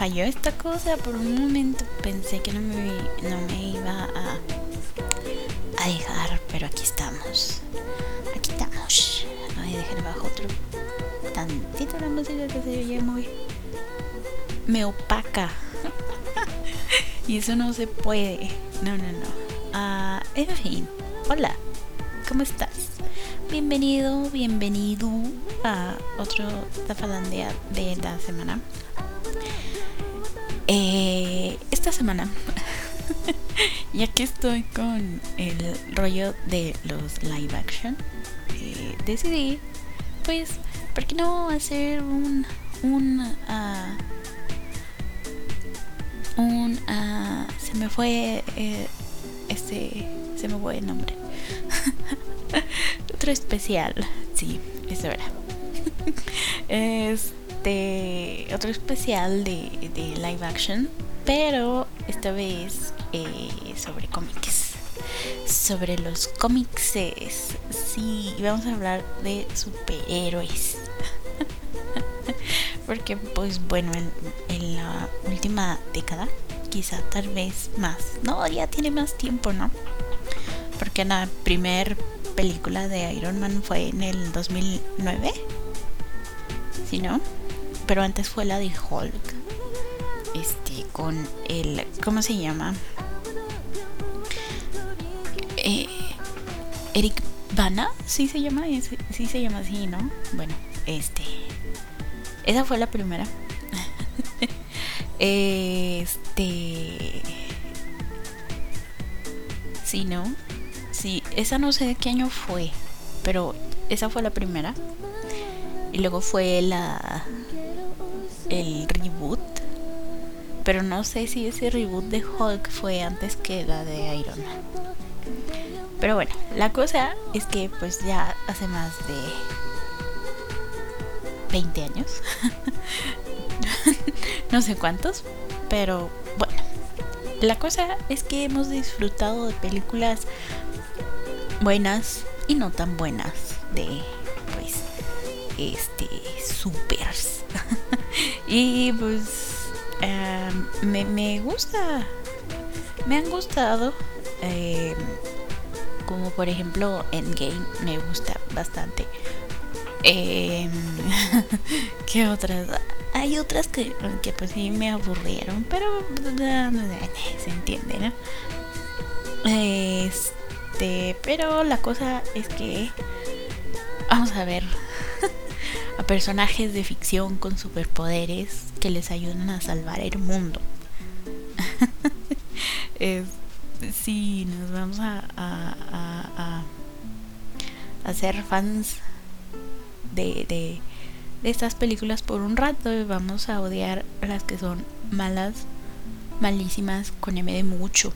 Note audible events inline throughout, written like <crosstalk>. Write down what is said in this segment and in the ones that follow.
falló esta cosa. Por un momento pensé que no me, no me iba a, a dejar, pero aquí estamos. Aquí estamos. Ay, dejar abajo otro tantito la música que se oye muy. me opaca. <laughs> y eso no se puede. No, no, no. Ah, en fin, hola, ¿cómo estás? Bienvenido, bienvenido a otro Tafalandea de la semana. Rollo de los live action, eh, decidí, pues, ¿por qué no hacer un, un, uh, un, uh, se me fue, eh, este, se me fue el nombre. <laughs> Otro especial, sí, es verdad. <laughs> este, otro especial de, de live action, pero esta vez eh, sobre cómics. Sobre los cómics, sí, vamos a hablar de superhéroes. <laughs> Porque, pues bueno, en, la última década, quizá tal vez más. No, ya tiene más tiempo, ¿no? Porque la primer película de Iron Man fue en el 2009. ¿Sí, no? Pero antes fue la de Hulk. Este, con el. ¿Cómo se llama? Eh, Eric Bana, sí se llama, sí se llama así, ¿no? Bueno, este. Esa fue la primera. <laughs> este. Sí, ¿no? Sí, esa no sé de qué año fue, pero esa fue la primera. Y luego fue la. El reboot. Pero no sé si ese reboot de Hulk fue antes que la de Iron Man. Pero bueno, la cosa es que pues ya hace más de 20 años. <laughs> no sé cuántos, pero bueno. La cosa es que hemos disfrutado de películas buenas y no tan buenas de pues este supers. <laughs> y pues um, me, me, gusta me han gustado eh, como por ejemplo Endgame me gusta bastante eh, <laughs> ¿Qué otras? Hay otras que, que pues sí me aburrieron, pero se entiende, ¿no? Este, pero la cosa es que vamos a ver <laughs> a personajes de ficción con superpoderes que les ayudan a salvar el mundo. <laughs> es, sí, nos vamos a, a, a, a ser fans de, de, de, estas películas por un rato y vamos a odiar las que son malas, malísimas, con de mucho.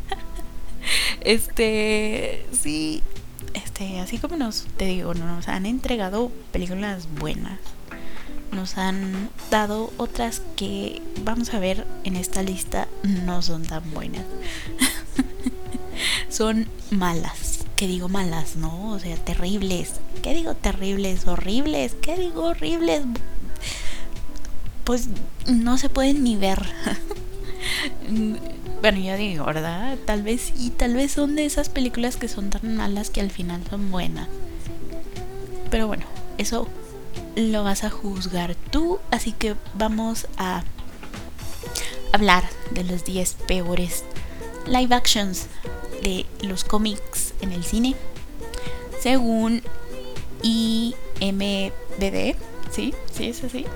<laughs> este, sí, este, así como nos, te digo, nos han entregado películas buenas. Nos han dado otras que vamos a ver en esta lista no son tan buenas. <laughs> son malas. Que digo malas, ¿no? O sea, terribles. ¿Qué digo terribles? Horribles. ¿Qué digo horribles? Pues no se pueden ni ver. <laughs> bueno, ya digo, ¿verdad? Tal vez, y tal vez son de esas películas que son tan malas que al final son buenas. Pero bueno, eso lo vas a juzgar tú. Así que vamos a hablar de los 10 peores live actions de los cómics en el cine según IMDb. ¿Sí? ¿Sí es así?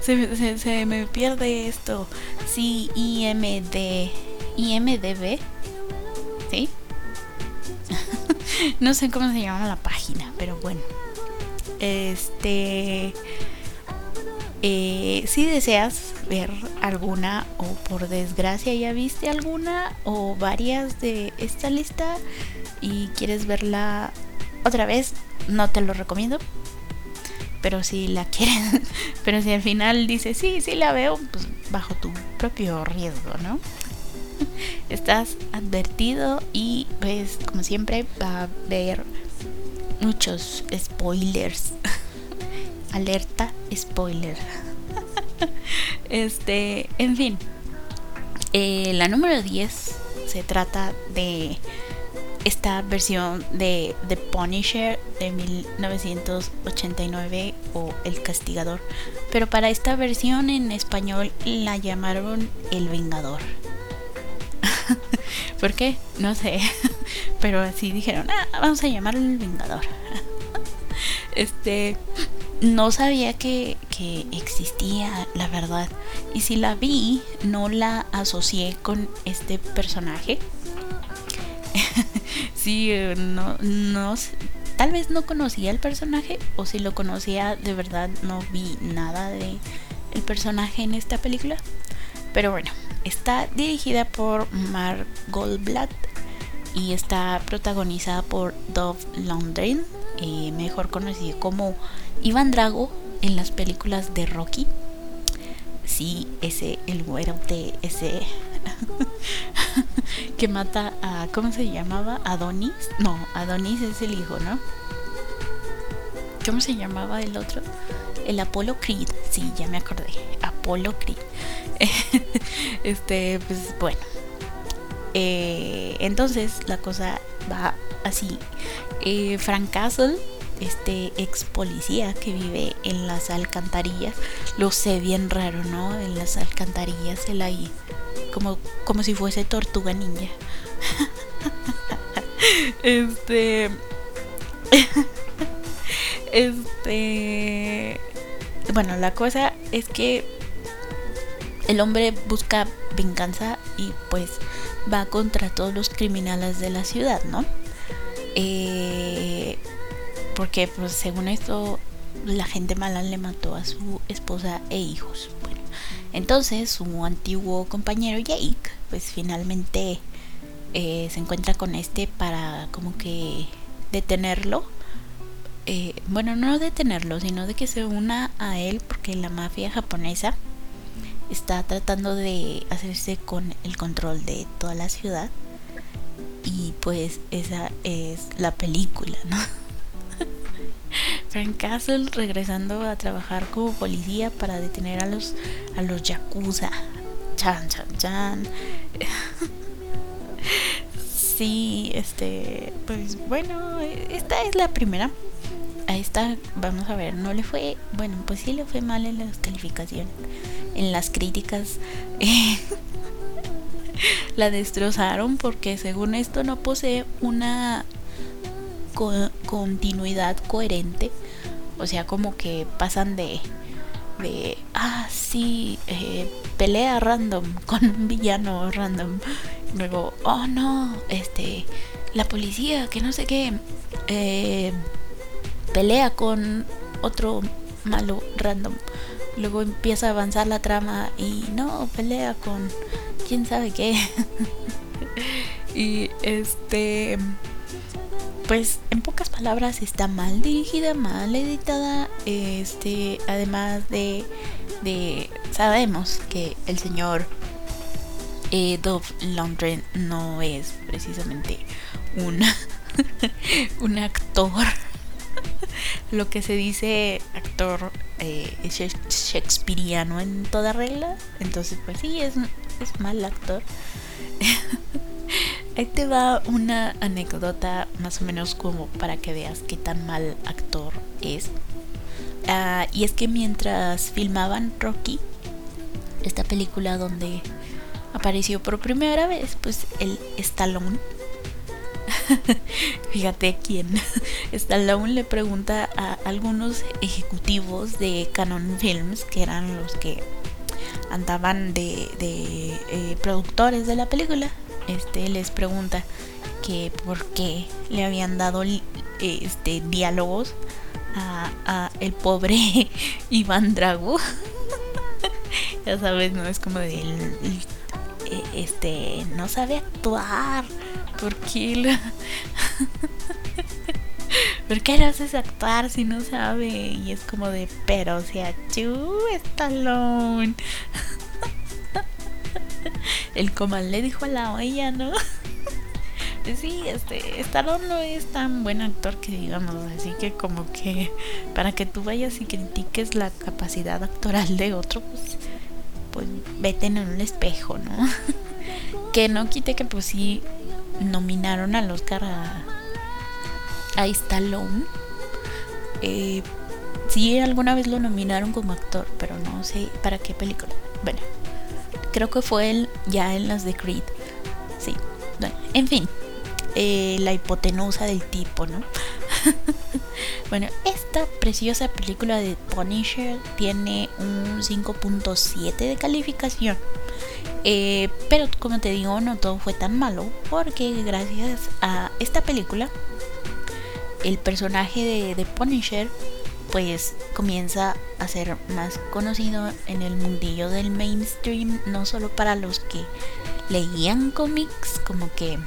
<laughs> se, me pierde esto. Sí, IMD, IMDb. ¿Sí? <laughs> no sé cómo se llama la página, pero bueno. Este... Eh, si deseas ver alguna o por desgracia ya viste alguna o varias de esta lista y quieres verla otra vez, no te lo recomiendo. Pero si la <laughs> quieres, pero si al final dices, sí, sí la veo, pues bajo tu propio riesgo, ¿no? <laughs> Estás advertido y pues como siempre va a haber muchos spoilers. <laughs> Alerta spoiler. <laughs> este, en fin. Eh, la número 10 se trata de esta versión de The Punisher de 1989 o El Castigador. Pero para esta versión en español la llamaron El Vengador. <laughs> ¿Por qué? No sé. Pero así dijeron, ah, vamos a llamarlo El Vengador. <laughs> este, no sabía que, que existía, la verdad. Y si la vi, no la asocié con este personaje. <laughs> sí, eh, no, no, tal vez no conocía el personaje o si lo conocía de verdad no vi nada de el personaje en esta película. Pero bueno, está dirigida por Mark Goldblatt y está protagonizada por Dove Lundgren, eh, mejor conocido como Iván Drago en las películas de Rocky. Sí, ese, el güero de ese <laughs> que mata a, ¿cómo se llamaba? Adonis. No, Adonis es el hijo, ¿no? ¿Cómo se llamaba el otro? El Apolo Creed. Sí, ya me acordé. Apolo Creed. <laughs> este, pues bueno. Eh, entonces la cosa va así. Eh, Frank Castle este ex policía que vive en las alcantarillas. Lo sé bien raro, ¿no? En las alcantarillas, él ahí, como, como si fuese tortuga ninja. <laughs> este. <laughs> este. Bueno, la cosa es que el hombre busca venganza y pues va contra todos los criminales de la ciudad, ¿no? Eh, porque pues según esto la gente mala le mató a su esposa e hijos. Bueno, entonces su antiguo compañero Jake pues finalmente eh, se encuentra con este para como que detenerlo. Eh, bueno, no detenerlo, sino de que se una a él porque la mafia japonesa está tratando de hacerse con el control de toda la ciudad. Y pues esa es la película, ¿no? <laughs> Frank Castle regresando a trabajar como policía para detener a los a los yakuza. Chan chan chan. <laughs> sí, este, pues bueno, esta es la primera. A esta vamos a ver, no le fue, bueno, pues sí le fue mal en las calificaciones, en las críticas. <laughs> la destrozaron porque según esto no posee una continuidad coherente. O sea, como que pasan de, de ah, sí, eh, pelea random <laughs> con un villano random. Luego, oh no, este, la policía, que no sé qué, eh, pelea con otro malo random. Luego empieza a avanzar la trama y no, pelea con quién sabe qué. <laughs> y este pues en pocas palabras está mal dirigida, mal editada, este, además de, de sabemos que el señor eh, Dove no es precisamente un, <laughs> un actor, <laughs> lo que se dice actor eh, shakespeariano en toda regla, entonces pues sí, es, es mal actor. <laughs> Ahí te va una anécdota más o menos como para que veas qué tan mal actor es. Ah, y es que mientras filmaban Rocky, esta película donde apareció por primera vez, pues el Stallone. <laughs> Fíjate quién. <laughs> Stallone le pregunta a algunos ejecutivos de Canon Films, que eran los que andaban de, eh, productores de la película, este les pregunta que por qué le habían dado este diálogos a, el pobre <laughs> Iván Drago. ya sabes, no es como de e, este no sabe actuar. ¿Por qué <laughs> ¿Por qué lo haces actuar si no sabe? Y es como de, pero o sea, chu, Stallone. <laughs> el comal le dijo a la olla, ¿no? <laughs> sí, este, Stallone no es tan buen actor que digamos, así que como que para que tú vayas y critiques la capacidad actoral de otro, pues, pues vete en un espejo, ¿no? que no quite que pues sí nominaron al Oscar a, a Stallone. Eh, sí, alguna vez lo nominaron como actor, pero no sé para qué película. Bueno, creo que fue él ya en las de Creed. Sí, bueno, en fin. Eh, la hipotenusa del tipo, ¿no? <laughs> bueno, esta preciosa película de Punisher tiene un 5.7 de calificación. Eh, pero como te digo, no todo fue tan malo porque gracias a esta película, el personaje de, de Punisher pues comienza a ser más conocido en el mundillo del mainstream, no solo para los que leían cómics, como que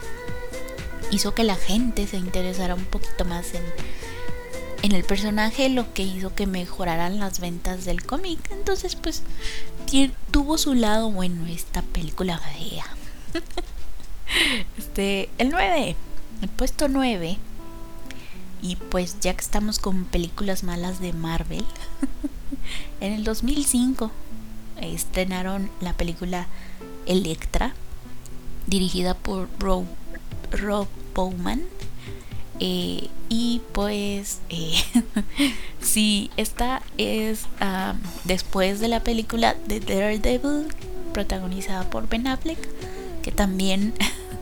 hizo que la gente se interesara un poquito más en, en el personaje, lo que hizo que mejoraran las ventas del cómic. Entonces, pues, tuvo su lado bueno esta película fea. <laughs> este, el 9, el puesto 9. Y pues ya que estamos con películas malas de Marvel, <laughs> en el 2005 estrenaron la película Electra, dirigida por Rob, Rob Bowman. Eh, y pues, eh, <laughs> si esta es después de la película de Daredevil, protagonizada por Ben Affleck, que también,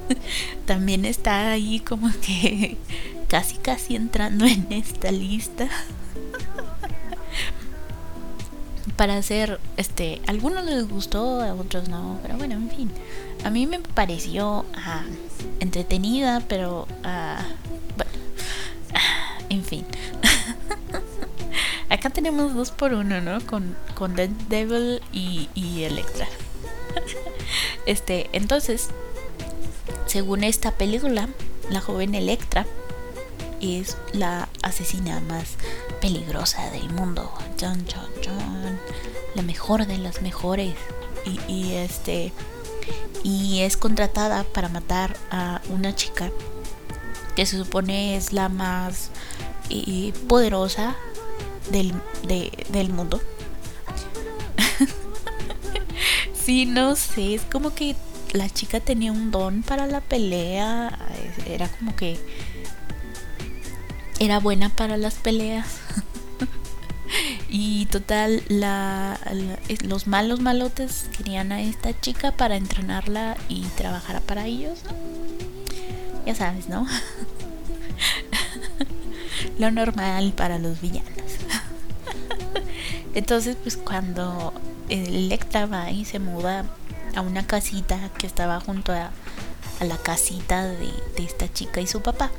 <laughs> también está ahí como que <laughs> casi casi entrando en esta lista. Para hacer, este, a algunos les gustó, a otros no, pero bueno, en fin. A mí me pareció ah, entretenida, pero ah, ah, en fin. <laughs> Acá tenemos dos por uno, ¿no? Con, con Dead Devil y, y Electra. <laughs> Este, entonces, según esta película, la joven Electra es la asesina más peligrosa del mundo. John, John, John. La mejor de las mejores. Y, y este y es contratada para matar a una chica que se supone es la más eh, poderosa del, del mundo. <laughs> sí, no sé, es como que la chica tenía un don para la pelea, era como que era buena para las peleas. <laughs> y total, la, los malos malotes querían a esta chica para entrenarla y trabajara para ellos. Ya sabes, ¿no? <laughs> Lo normal para los villanos. <laughs> Entonces, pues cuando Electra va y se muda a una casita que estaba junto a, la casita de esta chica y su papá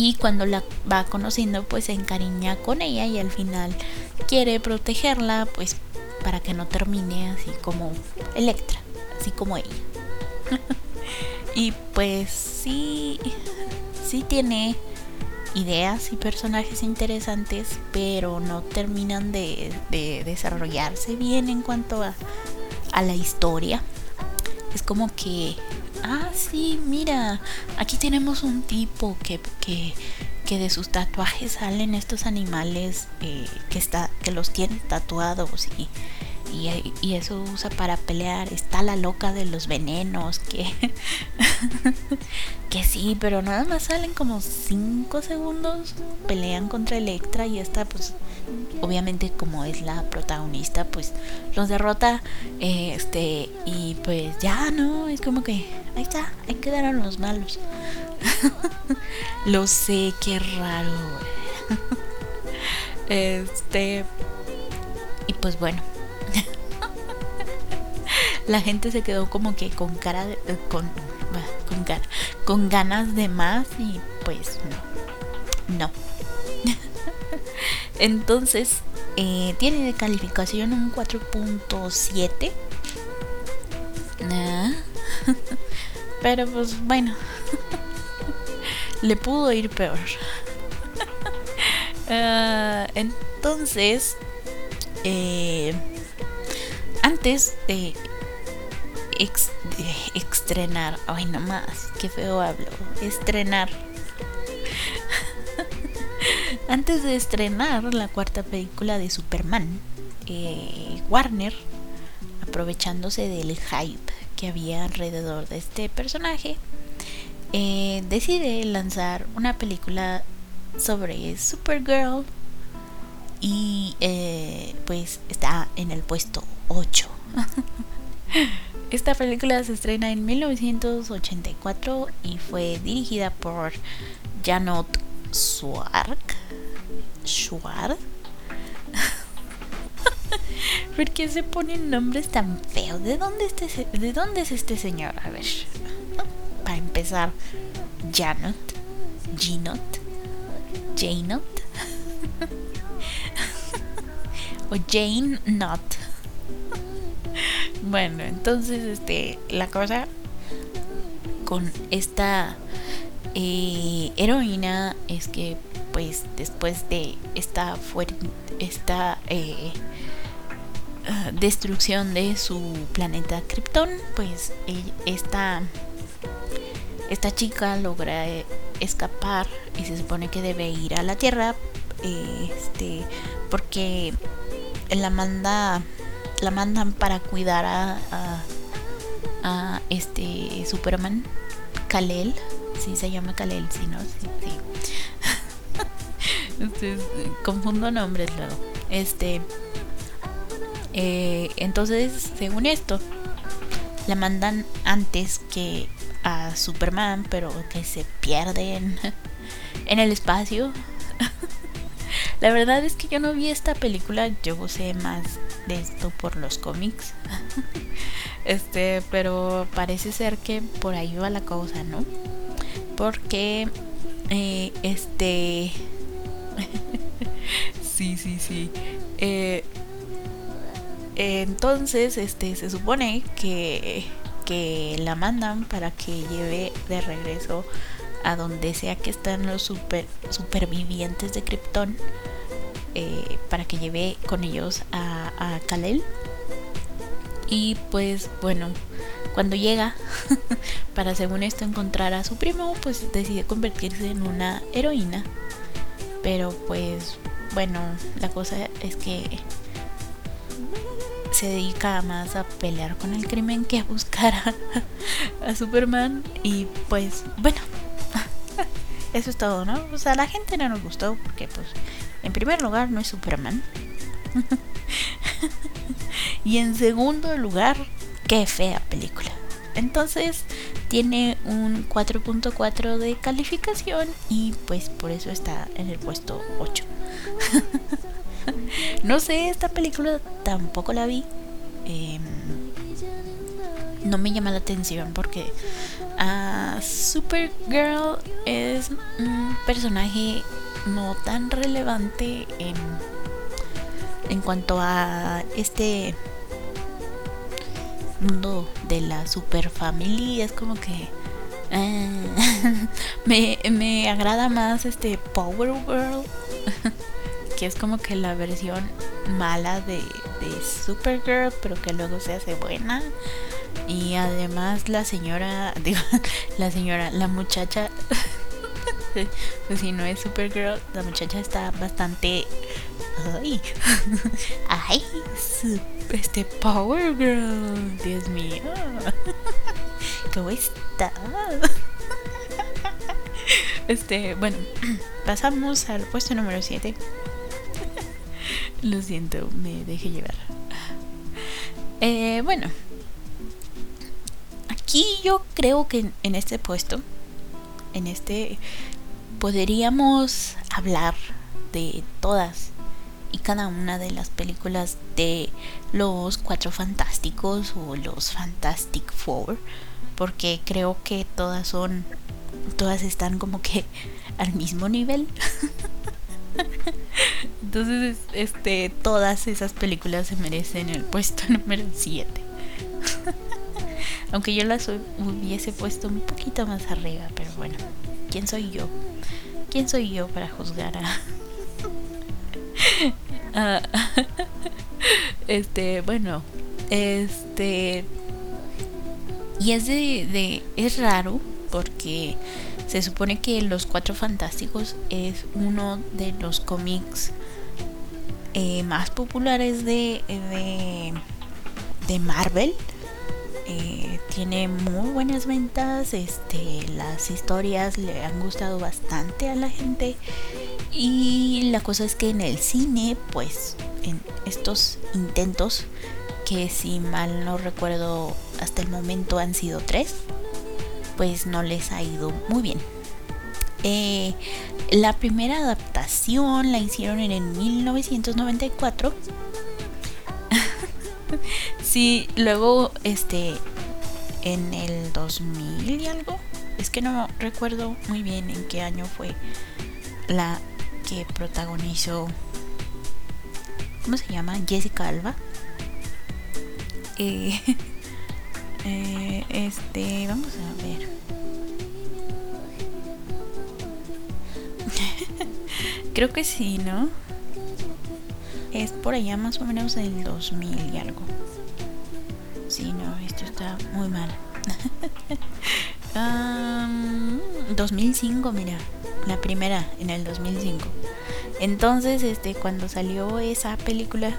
y cuando la va conociendo pues se encariña con ella y al final quiere protegerla pues para que no termine así como Electra, así como ella. <laughs> y pues sí, sí tiene ideas y personajes interesantes, pero no terminan de, desarrollarse bien en cuanto a, a la historia. Es como que ah, sí, mira, aquí tenemos un tipo que, que, que de sus tatuajes salen estos animales eh, que, está, que los tiene tatuados y, y, eso usa para pelear. Está la loca de los venenos, que, <laughs> que sí, pero nada más salen como 5 segundos, pelean contra Electra y esta pues obviamente como es la protagonista pues los derrota este y pues ya no es como que ahí está ahí quedaron los malos. <laughs> Lo sé qué raro <laughs> este y pues bueno la gente se quedó como que con cara de, con con, con ganas de más y pues no no <laughs> entonces, eh, tiene de calificación un 4.7. <laughs> Pero pues bueno, <laughs> le pudo ir peor. Ah, entonces, eh, antes de ex, estrenar. Ay, no más, qué feo hablo. Estrenar. <laughs> Antes de estrenar la cuarta película de Superman, eh, Warner, aprovechándose del hype que había alrededor de este personaje, eh, decide lanzar una película sobre Supergirl y eh, pues está en el puesto 8. <laughs> Esta película se estrena en 1984 y fue dirigida por Janot Swark. Schwarz. ¿Por qué se ponen nombres tan feos? ¿De dónde, este, ¿De dónde es este señor? A ver. <laughs> Para empezar, Janot, Ginot, Janot o Jane Not. Bueno, entonces este la cosa con esta eh, heroína es que pues después de esta esta eh, ah, destrucción de su planeta Krypton, pues esta esta chica logra eh, escapar y se supone que debe ir a la Tierra este porque la manda la mandan para cuidar a, a, este Superman. Kalel. Sí se llama Kalel sí no sí, sí. <laughs> confundo nombres luego. Este eh, entonces según esto la mandan antes que a Superman pero que se pierden <laughs> en el espacio <laughs> la verdad es que yo no vi esta película, yo sé más de esto por los cómics. <laughs> este, pero parece ser que por ahí va la cosa, ¿no? Porque eh, este <laughs> sí, sí, sí. Eh, entonces, este, se supone que, que la mandan para que lleve de regreso a donde sea que están los super, supervivientes de Krypton eh, para que lleve con ellos a, a Kalel. Y pues bueno, cuando llega <laughs> para según esto encontrar a su primo, pues decide convertirse en una heroína. Pero pues bueno, la cosa es que se dedica más a pelear con el crimen que a buscar a <laughs> Superman. Y pues bueno, <laughs> eso es todo, ¿no? O sea, la gente no nos gustó porque, pues, en primer lugar, no es Superman. <laughs> y en segundo lugar, qué fea película. Entonces, tiene un 4.4 de calificación y pues por eso está en el puesto 8. <laughs> no sé, esta película tampoco la vi. Em, no me llama la atención porque uh, Supergirl es un personaje no tan relevante en, en cuanto a este mundo de la super familia es como que uh, <laughs> me, me agrada más este Power Girl <laughs> que es como que la versión mala de, de Supergirl pero que luego se hace buena. Y además la señora, <laughs> la señora, la muchacha, <laughs> pues si no es Supergirl, la muchacha está bastante... Ay, <laughs> ay, este Power Girl, Dios mío, <laughs> ¿cómo está? Este, bueno, <clears throat> pasamos al puesto número 7. Lo siento, me dejé llevar. Eh, bueno, aquí yo creo que en este puesto, en este, podríamos hablar de todas y cada una de las películas de los Cuatro Fantásticos o los Fantastic Four, porque creo que todas son, todas están como que <laughs> al mismo nivel. <laughs> Entonces, este, todas esas películas se merecen el puesto <laughs> número 7. Aunque yo las hubiese puesto un poquito más arriba, pero bueno, ¿quién soy yo? ¿Quién soy yo para juzgar a... <laughs> <laughs> este, bueno, este... Y es de, es raro porque se supone que Los Cuatro Fantásticos es uno de los cómics eh, más populares de, de, de Marvel. Eh, tiene muy buenas ventas, este, las historias le han gustado bastante a la gente y la cosa es que en el cine, pues en estos intentos, que si mal no recuerdo hasta el momento han sido tres, pues no les ha ido muy bien. Eh, la primera adaptación la hicieron en el 1994. <laughs> sí, luego este en el 2000 y algo. Es que no recuerdo muy bien en qué año fue la que protagonizó. ¿Cómo se llama? Jessica Alba. Eh, <laughs> eh, este, vamos a ver. <laughs> Creo que sí, ¿no? Es por allá más o menos del 2000 y algo. Sí, no, esto está muy mal. <laughs> 2005, mira, la primera en el 2005. Entonces, este, cuando salió esa película,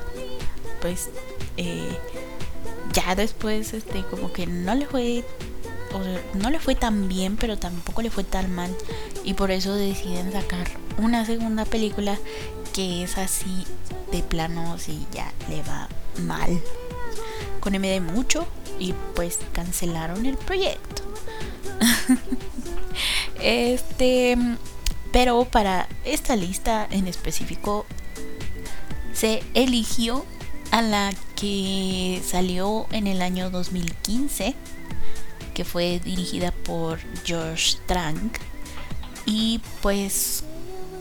pues eh, ya después, este, como que no le fue, no le fue tan bien, pero tampoco le fue tan mal, y por eso deciden sacar una segunda película que es así de plano, si ya le va mal con MD mucho y pues cancelaron el proyecto. <laughs> este, pero para esta lista en específico se eligió a la que salió en el año 2015, que fue dirigida por George Trank y pues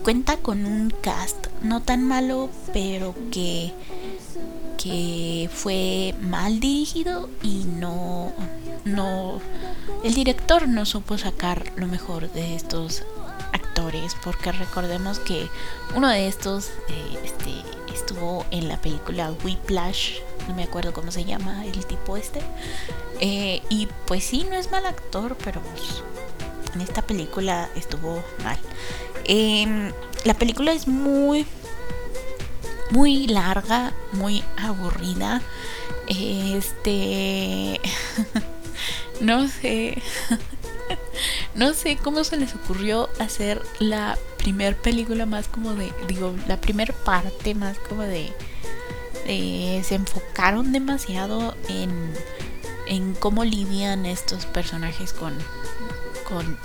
cuenta con un cast no tan malo, pero que que fue mal dirigido y no no el director no supo sacar lo mejor de estos actores porque recordemos que uno de estos eh, este, estuvo en la película Whiplash no me acuerdo cómo se llama el tipo este eh, y pues sí no es mal actor pero pues, en esta película estuvo mal em, la película es muy muy larga, muy aburrida. Este. <laughs> no sé. <laughs> no sé cómo se les ocurrió hacer la primer película más como de. Digo, la primer parte más como de. se enfocaron demasiado en. En cómo lidian estos personajes con. Con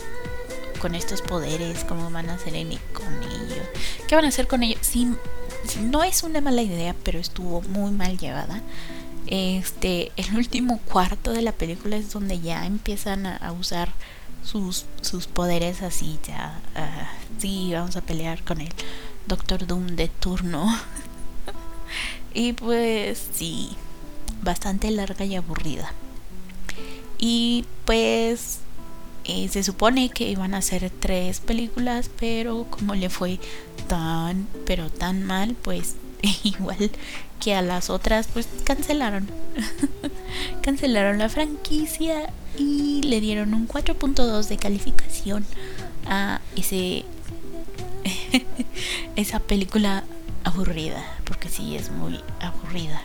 con estos poderes, cómo van a hacer con ellos, qué van a hacer con ellos. Sí, no es una mala idea, pero estuvo muy mal llevada. Este, el último cuarto de la película es donde ya empiezan a, usar sus, sus poderes así, ya, uh, sí, vamos a pelear con el Doctor Doom de turno. <laughs> y pues sí, bastante larga y aburrida. Y pues eh, se supone que iban a hacer tres películas, pero como le fue tan, pero tan mal, pues <laughs> igual que a las otras, pues cancelaron. <laughs> cancelaron la franquicia y le dieron un 4.2 de calificación a ese <laughs> esa película aburrida, porque sí es muy aburrida.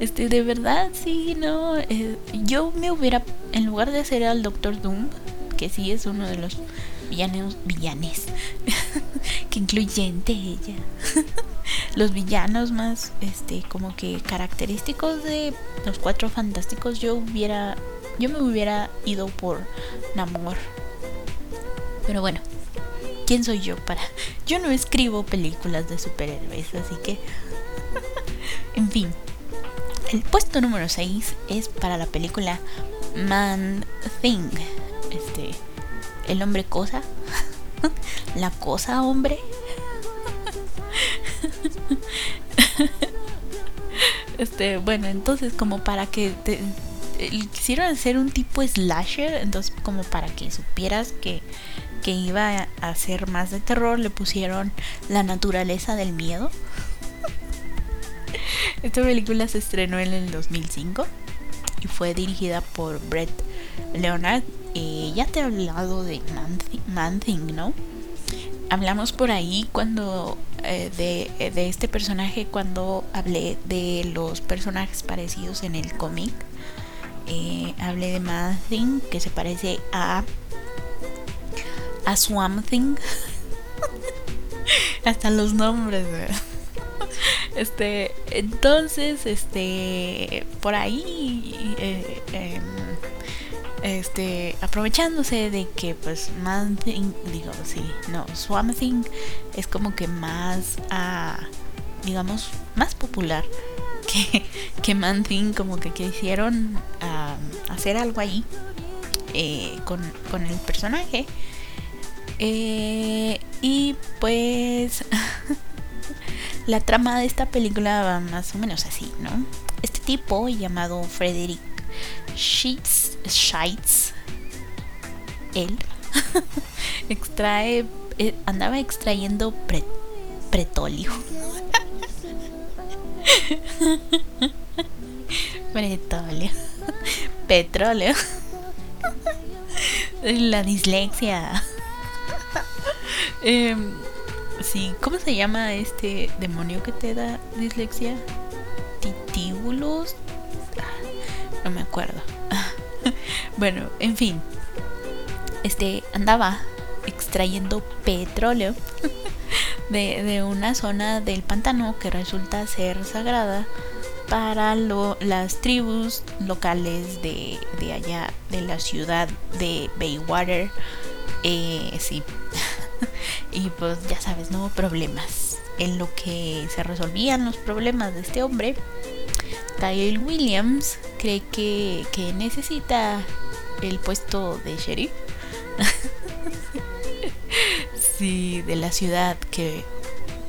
Este, de verdad, sí, no. Eh, yo me hubiera, en lugar de hacer al Doctor Doom, que sí es uno de los villanos, villanes, <laughs> que incluyente ella. <laughs> los villanos más, este, como que característicos de los cuatro fantásticos, yo hubiera, yo me hubiera ido por Namor. Pero bueno, ¿quién soy yo para? Yo no escribo películas de superhéroes, así que, <laughs> en fin. El puesto número 6 es para la película Man Thing. Este, el hombre cosa. <laughs> la cosa hombre. <laughs> este, bueno, entonces como para que te, quisieron hacer un tipo slasher, entonces como para que supieras que, que iba a ser más de terror, le pusieron la naturaleza del miedo. Esta película se estrenó en el 2005 y fue dirigida por Brett Leonard. Eh, ya te he hablado de Man, ¿no? Hablamos por ahí cuando eh, de, de, este personaje cuando hablé de los personajes parecidos en el cómic. Eh, hablé de Man Thing que se parece a a Swamp Thing. <laughs> Hasta los nombres. Este, entonces, este, por ahí, eh, em, este, aprovechándose de que, pues, Man Thing, digo, sí, no, Swamp Thing es como que más, ah, digamos, más popular <laughs> que, que Man Thing, como que quisieron ah, hacer algo ahí eh, con, con el personaje. Eh, y pues <laughs> la trama de esta película va más o menos así, ¿no? Este tipo llamado Frederick Scheitz, él, <laughs> extrae, eh, andaba extrayendo pretolio. Pretolio. <laughs> Petróleo. <laughs> La dislexia. Eh, ¿cómo se llama este demonio que te da dislexia? Titíbulos. Ah, no me acuerdo. <laughs> bueno, en fin. Este andaba extrayendo petróleo <laughs> de, una zona del pantano que resulta ser sagrada para las tribus locales de, de allá de la ciudad de Baywater. Eh, sí, <laughs> <laughs> y pues ya sabes, no problemas. En lo que se resolvían los problemas de este hombre, Kyle Williams cree que, que necesita el puesto de sheriff. <laughs> sí, de la ciudad que,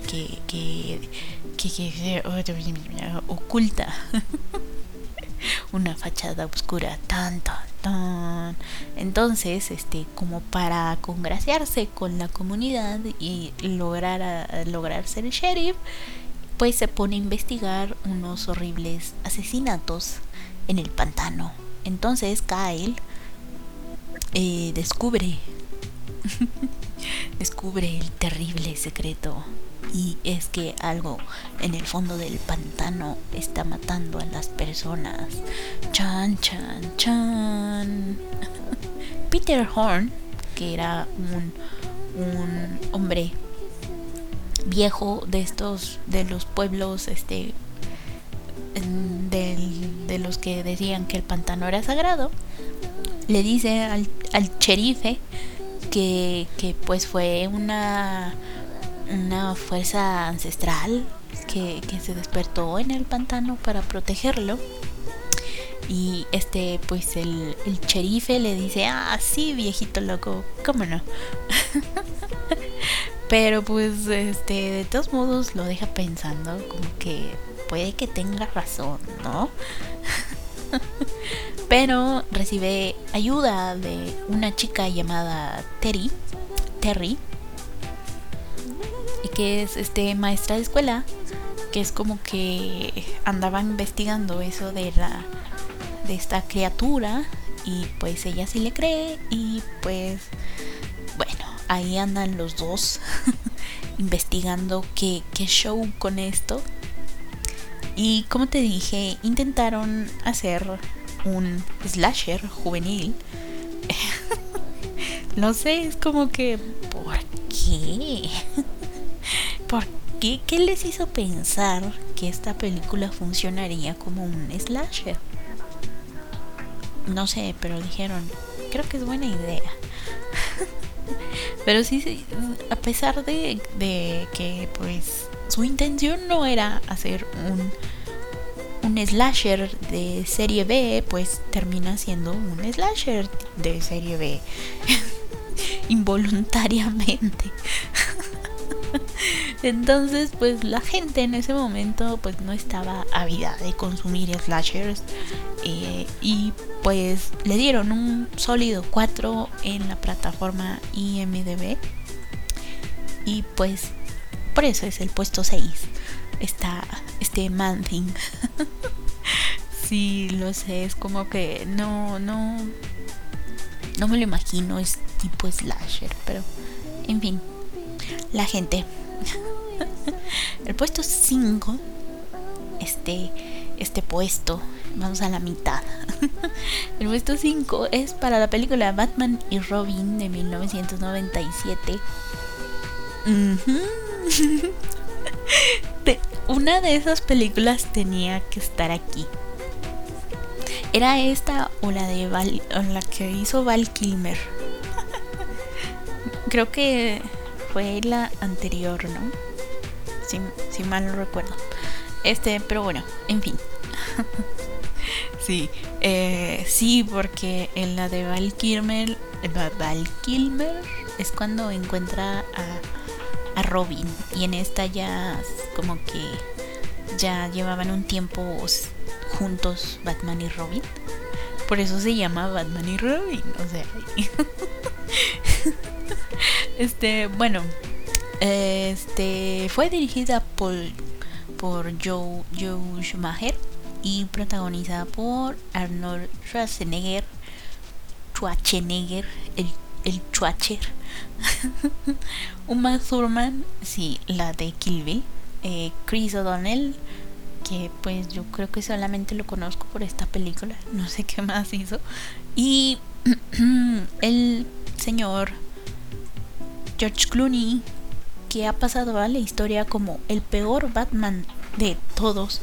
que, que, que, oculta <laughs> una fachada oscura tan entonces este como para congraciarse con la comunidad y lograr lograr ser el sheriff pues se pone a investigar unos horribles asesinatos en el pantano. Entonces Kyle eh, descubre <laughs> descubre el terrible secreto y es que algo en el fondo del pantano está matando a las personas. Chan, chan, chan. <laughs> Peter Horn, que era un, un hombre viejo de estos, de los pueblos, este, de los que decían que el pantano era sagrado, le dice al, al sherife que, que pues fue una una fuerza ancestral que, se despertó en el pantano para protegerlo. Y este, pues el, el sherife le dice, ah, sí, viejito loco, ¿cómo no? <laughs> Pero pues, este, de todos modos lo deja pensando como que puede que tenga razón, ¿no? <laughs> Pero recibe ayuda de una chica llamada Terry, Terry, que es este maestra de escuela, que es como que andaba investigando eso de la de esta criatura y pues ella sí le cree y pues bueno, ahí andan los dos <laughs> investigando qué, qué show con esto. Y como te dije, intentaron hacer un slasher juvenil. <laughs> no sé, es como que, ¿por qué? <laughs> ¿Qué les hizo pensar que esta película funcionaría como un slasher? No sé, pero dijeron, creo que es buena idea. <laughs> pero sí, a pesar de, de, que pues su intención no era hacer un, un slasher de serie B, pues termina siendo un slasher de serie B. <laughs> Involuntariamente. <laughs> Entonces, pues la gente en ese momento pues no estaba ávida de consumir slashers eh, y pues le dieron un sólido 4 en la plataforma IMDB y pues por eso es el puesto 6 está este Man Thing. <laughs> Sí, lo sé, es como que no, no, no me lo imagino, es tipo slasher, pero en fin, la gente. <laughs> El puesto 5, este, este puesto, vamos a la mitad. <laughs> El puesto 5 es para la película Batman y Robin de 1997. <laughs> Una de esas películas tenía que estar aquí. ¿Era esta o la de Val, o la que hizo Val Kilmer? Creo que fue la anterior, ¿no? Si, mal no recuerdo. Este, pero bueno, en fin. <laughs> sí, eh, sí, porque en la de Val Kilmer, Val Kilmer es cuando encuentra a, a Robin y en esta ya como que ya llevaban un tiempo juntos Batman y Robin. Por eso se llama Batman y Robin. O sea. <laughs> este, bueno. Este fue dirigida por, por Joe, Joe Schumacher y protagonizada por Arnold Schwarzenegger, Schwarzenegger, el, el Schwarzer, <laughs> Uma Thurman, sí, la de Kill Bill, eh, Chris O'Donnell, que pues yo creo que solamente lo conozco por esta película, no sé qué más hizo. Y <clears throat> el señor George Clooney, que ha pasado a la historia como el peor Batman de todos.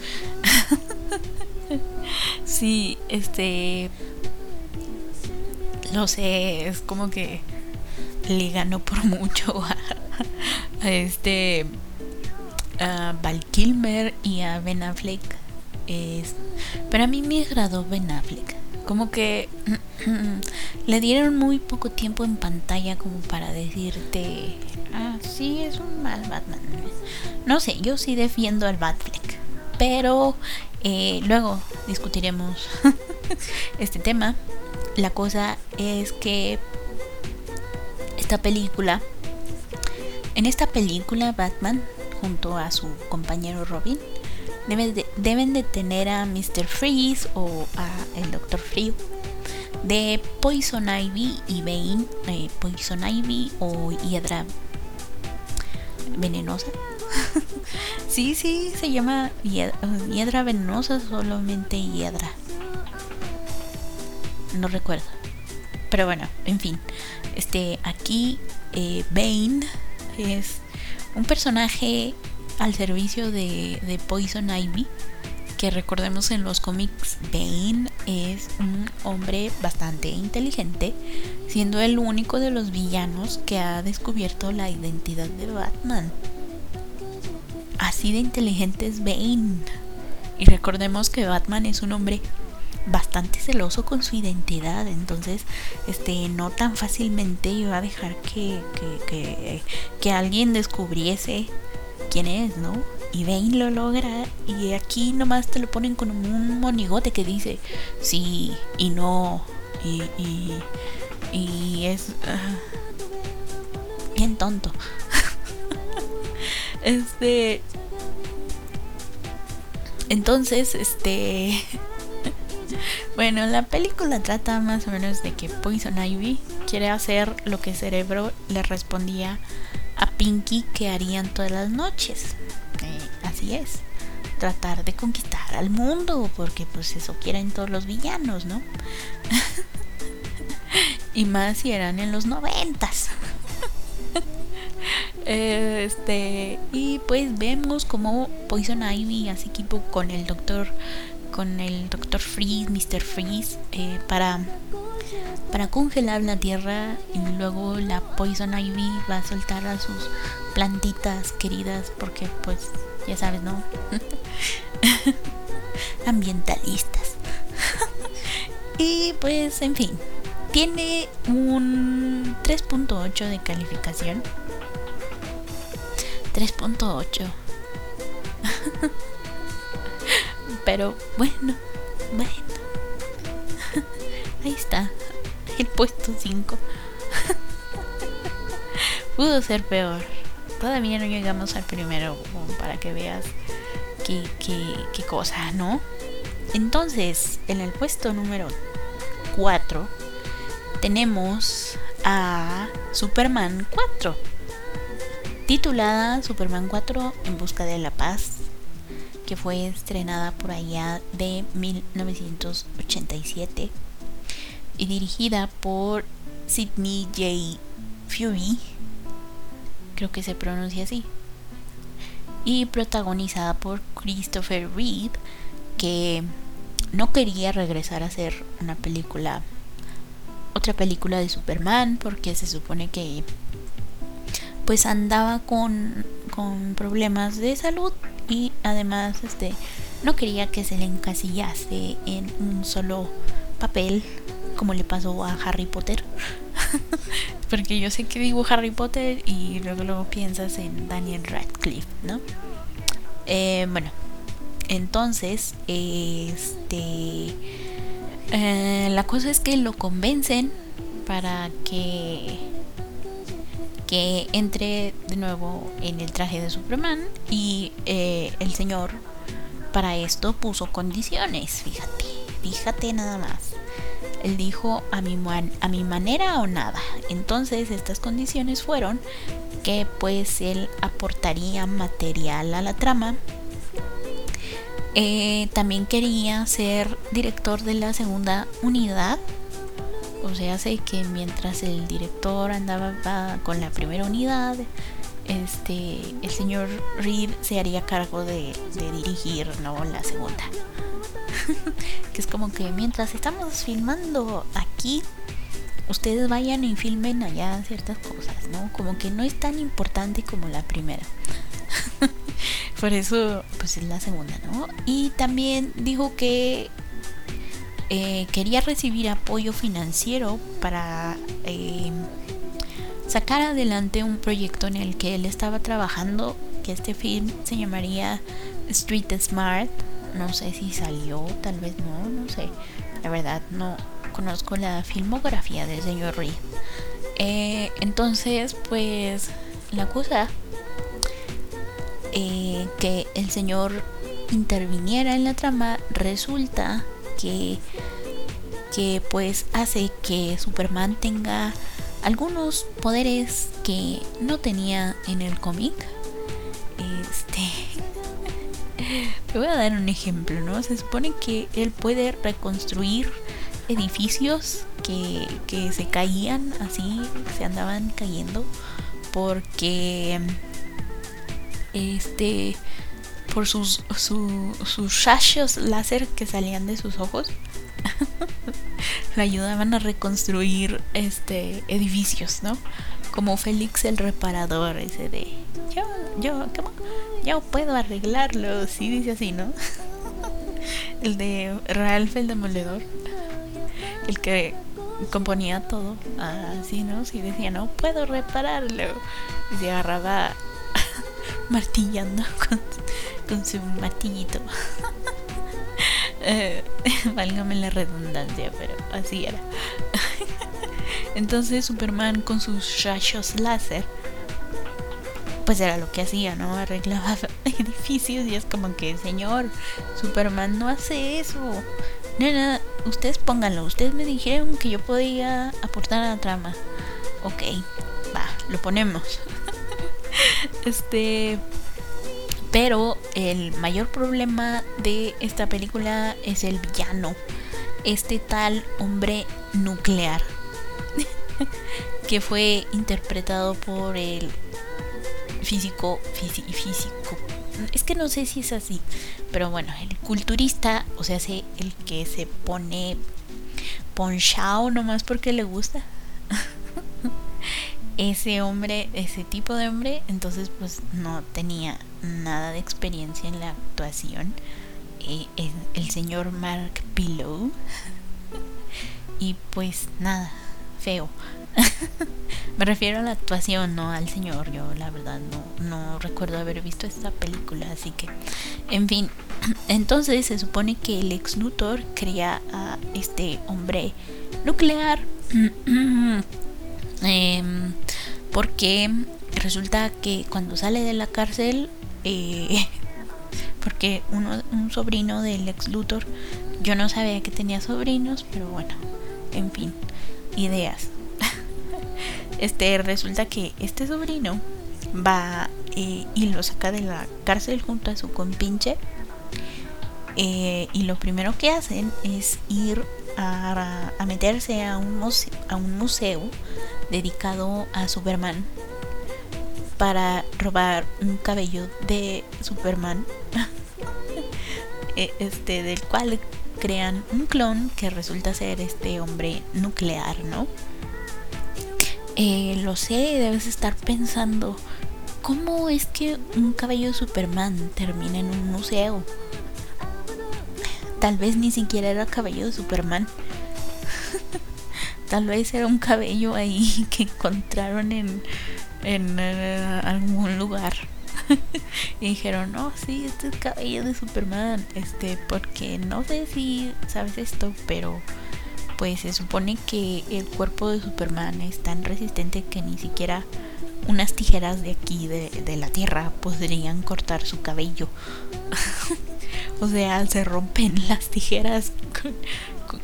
<laughs> sí, este... No sé, es como que le ganó por mucho <laughs> a este a Val Kilmer y a Ben Affleck. Es, pero a mí me agradó Ben Affleck. Como que <clears throat> le dieron muy poco tiempo en pantalla como para decirte, ah, sí, es un mal Batman. No sé, yo sí defiendo al Batfleck. Pero eh, luego discutiremos <laughs> este tema. La cosa es que esta película, en esta película Batman junto a su compañero Robin, deben de, deben de tener a Mr. Freeze o a el Dr. Frio de Poison Ivy y Bane, eh, Poison Ivy o Hiedra venenosa. <laughs> sí, sí, se llama hiedra, venenosa, solamente hiedra. No recuerdo. Pero bueno, en fin. Este, aquí eh, Bane es un personaje al servicio de, Poison Ivy, que recordemos en los cómics, Bane es un hombre bastante inteligente, siendo el único de los villanos que ha descubierto la identidad de Batman. Así de inteligente es Bane. Y recordemos que Batman es un hombre bastante celoso con su identidad, entonces este no tan fácilmente iba a dejar que, que, que, alguien descubriese quién es, ¿no? Y Bane lo logra y aquí nomás te lo ponen con un monigote que dice sí y no y, y, y es ah, bien tonto. <laughs> este entonces, este <laughs> bueno, la película trata más o menos de que Poison Ivy quiere hacer lo que Cerebro le respondía Pinky que harían todas las noches. Eh, así es, tratar de conquistar al mundo, porque pues eso quieren todos los villanos, ¿no? <laughs> y más si eran en los noventas. <laughs> este, y pues vemos como Poison Ivy hace equipo con el doctor con el Dr. Freeze, Mr. Freeze, eh, para, para congelar la tierra y luego la Poison Ivy va a soltar a sus plantitas queridas porque pues ya sabes, ¿no? <laughs> Ambientalistas. <laughs> y pues en fin, tiene un 3.8 de calificación. 3.8. <laughs> Pero bueno, bueno. <laughs> Ahí está. El puesto 5. <laughs> Pudo ser peor. Todavía no llegamos al primero para que veas qué, qué, qué cosa, ¿no? entonces, en el puesto número 4 tenemos a Superman 4, titulada Superman 4 en busca de la paz, que fue estrenada por allá de 1987 y dirigida por Sidney J. Fury, creo que se pronuncia así, y protagonizada por Christopher Reeve, que no quería regresar a hacer una película, otra película de Superman, porque se supone que pues andaba con, con problemas de salud y además este no quería que se le encasillase en un solo papel como le pasó a Harry Potter <laughs> porque yo sé que digo Harry Potter y luego luego piensas en Daniel Radcliffe no eh, bueno entonces, este. Eh, la cosa es que lo convencen para que. Que entre de nuevo en el traje de Superman. Y eh, el señor, para esto, puso condiciones. Fíjate, fíjate nada más. Él dijo a mi, a mi manera o nada. Entonces, estas condiciones fueron que, pues, él aportaría material a la trama eh, también quería ser director de la segunda unidad. O sea, sé que mientras el director andaba con la primera unidad, este, el señor Reed se haría cargo de, dirigir ¿no? la segunda. <laughs> que es como que mientras estamos filmando aquí, ustedes vayan y filmen allá ciertas cosas, ¿no? Como que no es tan importante como la primera. <laughs> Por eso, pues es la segunda, ¿no? Y también dijo que eh, quería recibir apoyo financiero para eh, sacar adelante un proyecto en el que él estaba trabajando, que este film se llamaría Street Smart. No sé si salió, tal vez no, no sé. La verdad no conozco la filmografía del señor Reed. Eh, entonces, pues la cosa eh, que el Señor interviniera en la trama, resulta que, que pues hace que Superman tenga algunos poderes que no tenía en el cómic. Este. <laughs> Te voy a dar un ejemplo, ¿no? Se supone que él puede reconstruir edificios que, que se caían así, se andaban cayendo, porque este por sus, sus rayos láser que salían de sus ojos <laughs> le ayudaban a reconstruir este edificios, ¿no? Como Félix el reparador, ese de yo, yo, ¿cómo? Yo puedo arreglarlo, sí dice así, ¿no? <laughs> el de Ralph el demoledor, el que componía todo así, ¿no? Si decía, no puedo repararlo, y se agarraba martillando <laughs> con, su martillito. <laughs> eh, <laughs> válgame la redundancia, pero así era. Entonces Superman con sus rayos láser, pues era lo que hacía, ¿no? Arreglaba edificios y es como que, señor, Superman no hace eso. No, ustedes pónganlo. Ustedes me dijeron que yo podía aportar a la trama. Ok, va, lo ponemos. Este. Pero el mayor problema de esta película es el villano. Este tal hombre nuclear. <laughs> que fue interpretado por el físico, físico. Es que no sé si es así. Pero bueno, el culturista, o sea, el que se pone ponchao nomás porque le gusta ese hombre, ese tipo de hombre, entonces pues no tenía nada de experiencia en la actuación. Eh, el, señor Mark Pillow. <laughs> y pues nada, feo. <laughs> Me refiero a la actuación, no al señor. Yo la verdad no, no recuerdo haber visto esta película, así que, en fin. <clears throat> Entonces se supone que el ex Luthor crea a este hombre nuclear. eh, <clears throat> porque resulta que cuando sale de la cárcel, eh, <laughs> porque uno, un sobrino del ex Luthor Yo no sabía que tenía sobrinos, pero bueno, en fin, ideas. <laughs> Este resulta que este sobrino va eh, y lo saca de la cárcel junto a su compinche. Eh, y lo primero que hacen es ir a, meterse a un, museo, a un museo dedicado a Superman para robar un cabello de Superman <laughs> e, este del cual crean un clon que resulta ser este hombre nuclear, ¿no? Eh, lo sé, debes estar pensando, ¿cómo es que un cabello de Superman termina en un museo? Tal vez ni siquiera era cabello de Superman. Tal vez era un cabello ahí <laughs> que encontraron en, en eh, algún lugar. <laughs> y dijeron, no, sí, este es cabello de Superman. Este, porque no sé si sabes esto, pero pues se supone que el cuerpo de Superman es tan resistente que ni siquiera unas tijeras de aquí, de, la Tierra, podrían cortar su cabello. <laughs> o sea, se rompen <laughs> las tijeras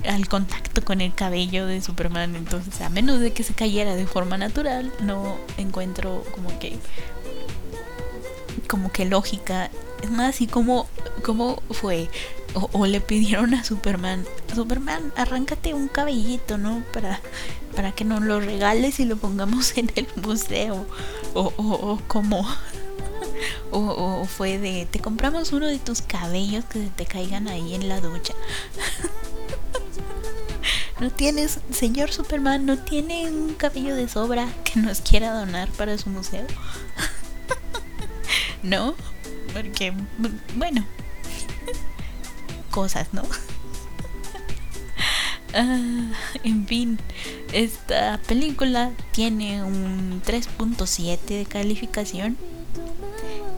al contacto con el cabello de Superman. Entonces, a menos de que se cayera de forma natural, no encuentro como que como que lógica. Es más, y cómo, cómo fue. O, le pidieron a Superman, Superman, arráncate un cabellito, ¿no? Para, para que nos lo regales y lo pongamos <laughs> en el museo. O, o, o como... O, fue de, te compramos uno de tus cabellos que te caigan ahí en la ducha. <laughs> no tienes, señor Superman, no tiene un cabello de sobra que nos quiera donar para su museo. <laughs> ¿no? Porque, bueno, <laughs> cosas, ¿no? Ah, en fin, esta película tiene un 3.7 de calificación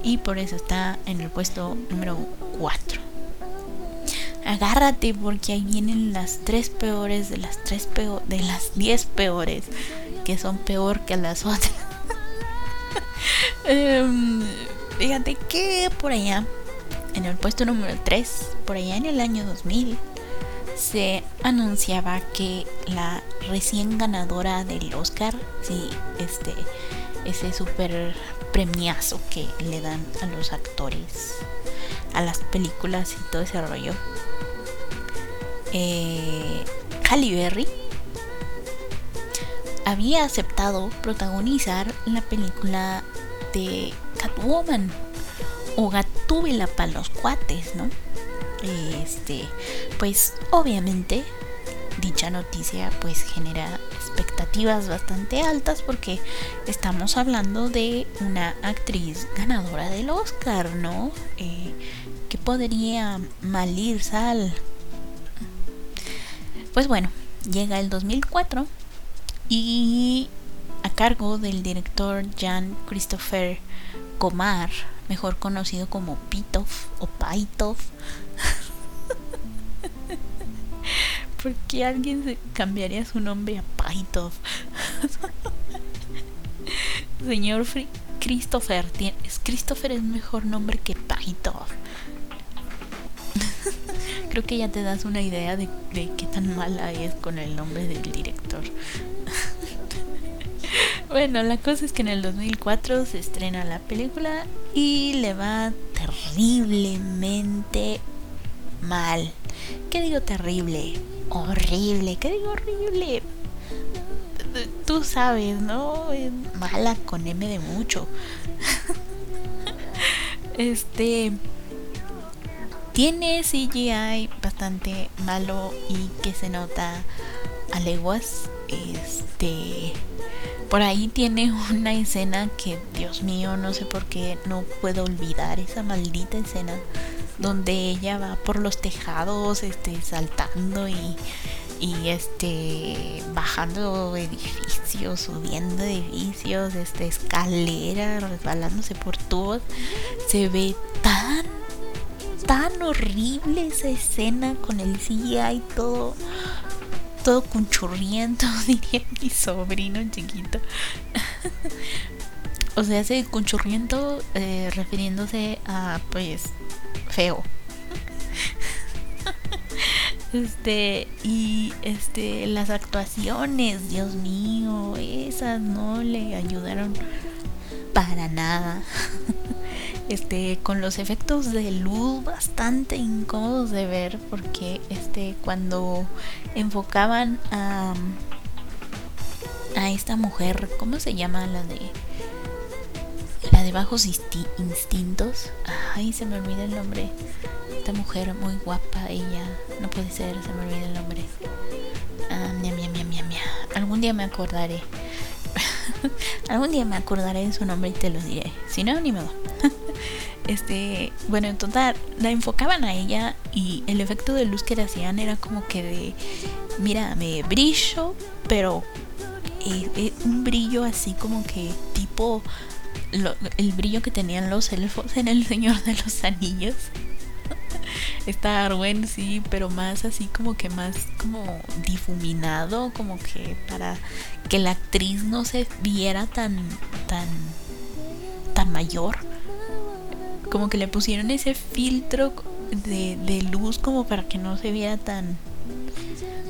y por eso está en el puesto número 4. Agárrate porque ahí vienen las tres peores de las tres peor, de las 10 peores que son peor que las <laughs> otras. um, Fíjate que por allá, en el puesto número 3, por allá en el año 2000, se anunciaba que la recién ganadora del Oscar, sí, este, ese super premiazo que le dan a los actores, a las películas y todo ese rollo, eh, Halle Berry había aceptado protagonizar la película de Catwoman o Gatúbela para los cuates, ¿no? Este, pues obviamente dicha noticia pues genera expectativas bastante altas porque estamos hablando de una actriz ganadora del Oscar, ¿no? Eh, que podría malir sal. Pues bueno, llega el 2004 y a cargo del director Jan Christopher Comar, mejor conocido como Pitov o Paitov. ¿Por qué alguien cambiaría su nombre a Paitov? <laughs> Señor Christopher, es Christopher es mejor nombre que Paitov. <laughs> Creo que ya te das una idea de, de qué tan mala es con el nombre del director. <laughs> Bueno, la cosa es que en el 2004 se estrena la película y le va terriblemente mal. ¿Qué digo terrible? Horrible. ¿Qué digo horrible? Tú sabes, ¿no? Mala con M de mucho. <laughs> este tiene CGI bastante malo y que se nota a leguas. Este por ahí tiene una escena que, Dios mío, no sé por qué no puedo olvidar esa maldita escena donde ella va por los tejados, este, saltando y, y este, bajando edificios, subiendo edificios, este, escaleras, resbalándose por tubos. Se ve tan, tan horrible esa escena con el CGI y todo todo cunchurriento, <laughs> diría mi sobrino chiquito. <laughs> o sea, ese cunchurriento eh, refiriéndose a, pues, feo. <laughs> Este, y este, las actuaciones, Dios mío, esas no le ayudaron para nada. Este, con los efectos de luz bastante incómodos de ver porque este cuando enfocaban a a esta mujer, ¿cómo se llama la de la de bajos instintos? Ay, se me olvida el nombre. Esta mujer muy guapa, ella, no puede ser, se me olvida el nombre. Ah, mia, mia, mia, mia, mia. Algún día me acordaré. <laughs> Algún día me acordaré de su nombre y te lo diré. Si no, ni me va. Este, bueno, en total, la enfocaban a ella y el efecto de luz que le hacían era como que de, mira, me brillo, pero eh, eh, un brillo así como que tipo el brillo que tenían los elfos en El Señor de los Anillos. <laughs> Está Arwen, sí, pero más así como que más como difuminado, como que para que la actriz no se viera tan tan tan mayor. Como que le pusieron ese filtro de, de luz como para que no se viera tan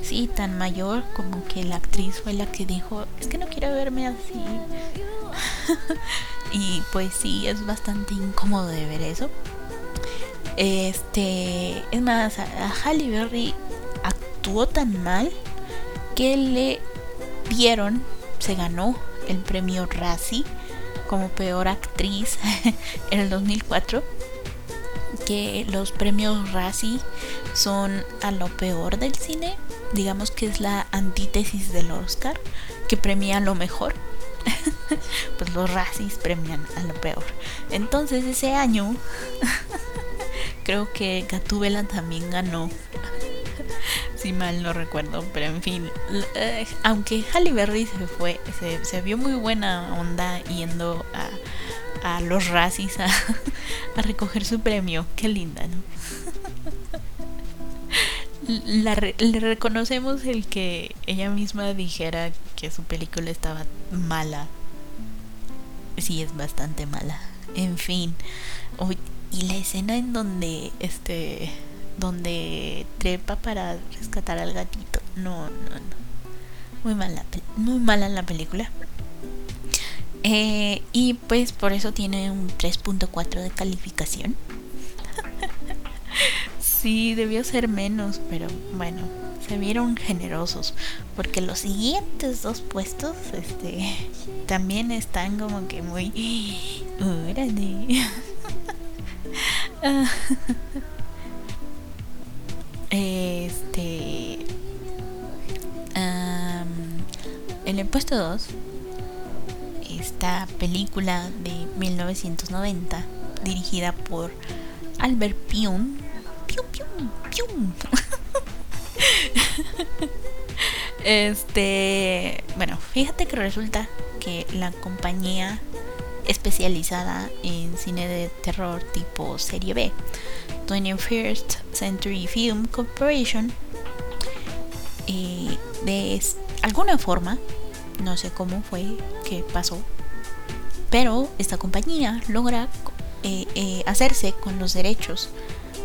sí, tan mayor como que la actriz fue la que dijo, es que no quiero verme así. <laughs> y pues sí, es bastante incómodo de ver eso. Este, es más, a Halle Berry actuó tan mal que le dieron, se ganó el premio Razzie como peor actriz <laughs> en el 2004 que los premios Razzie son a lo peor del cine. Digamos que es la antítesis del Oscar que premia lo mejor. <laughs> Pues los Razzies premian a lo peor. Entonces ese año <laughs> creo que Gatúbela también ganó si mal no recuerdo, pero en fin, eh, aunque Halle Berry se fue, se, vio muy buena onda yendo a, a los Razzies a, <laughs> recoger su premio, qué linda, ¿no? <laughs> le reconocemos el que ella misma dijera que su película estaba mala. Sí, es bastante mala. En fin. y la escena en donde este donde trepa para rescatar al gatito. No, no, no. Muy mala, muy mala la película. Eh, y pues por eso tiene un 3.4 de calificación. <laughs> sí, debió ser menos, pero bueno, se vieron generosos. Porque los siguientes dos puestos, este, <laughs> también están como que muy. Órale. <laughs> Este. el puesto 2, esta película de 1990, dirigida por Albert Pium. Pium, pium, pium. <laughs> este. Bueno, fíjate que resulta que la compañía especializada en cine de terror tipo serie B 21st Century Film Corporation, eh, de alguna forma, no sé cómo fue que pasó, pero esta compañía logra eh, eh, hacerse con los derechos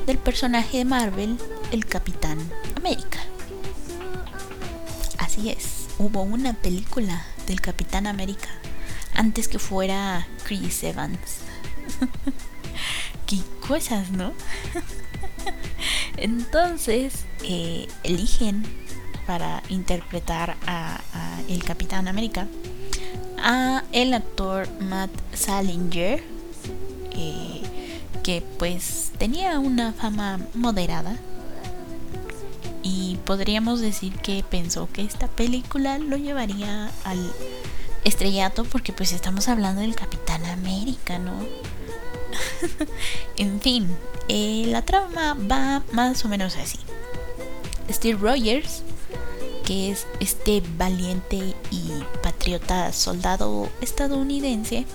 del personaje de Marvel, el Capitán América. Así es, hubo una película del Capitán América antes que fuera Chris Evans. <laughs> cosas, ¿no? Entonces eh, eligen para interpretar a, el Capitán América a el actor Matt Salinger eh, que pues tenía una fama moderada y podríamos decir que pensó que esta película lo llevaría al estrellato porque pues estamos hablando del Capitán América, ¿no? <laughs> en fin, eh, la trama va más o menos así. Steve Rogers, que es este valiente y patriota soldado estadounidense,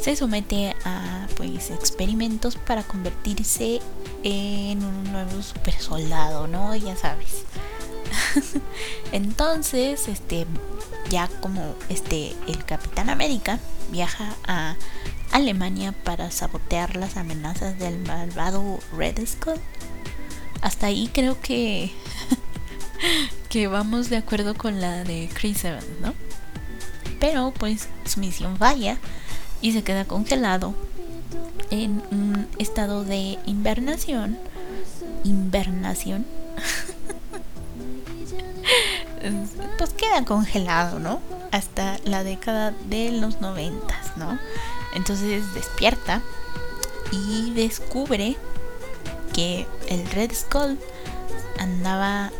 se somete a pues experimentos para convertirse en un nuevo super soldado, ¿no? Ya sabes. <laughs> Entonces, este ya como este el Capitán América viaja a Alemania para sabotear las amenazas del malvado Red Skull. hasta ahí creo que <laughs> que vamos de acuerdo con la de Chris Evans, ¿no? Pero pues su misión falla y se queda congelado en un estado de invernación. Invernación. <laughs> pues queda congelado, ¿no? Hasta la década de los noventas, ¿no? Entonces despierta y descubre que el Red Skull andaba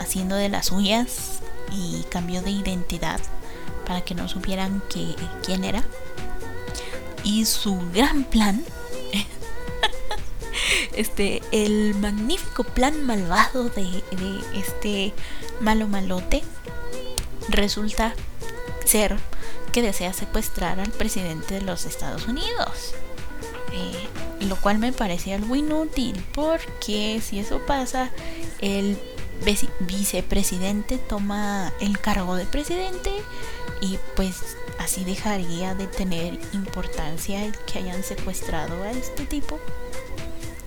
haciendo de las suyas y cambió de identidad para que no supieran quién era. Y su gran plan, <laughs> este, el magnífico plan malvado de este malo malote, resulta ser que desea secuestrar al presidente de los Estados Unidos. Eh, lo cual me parece algo inútil porque si eso pasa, el vicepresidente toma el cargo de presidente y pues así dejaría de tener importancia el que hayan secuestrado a este tipo.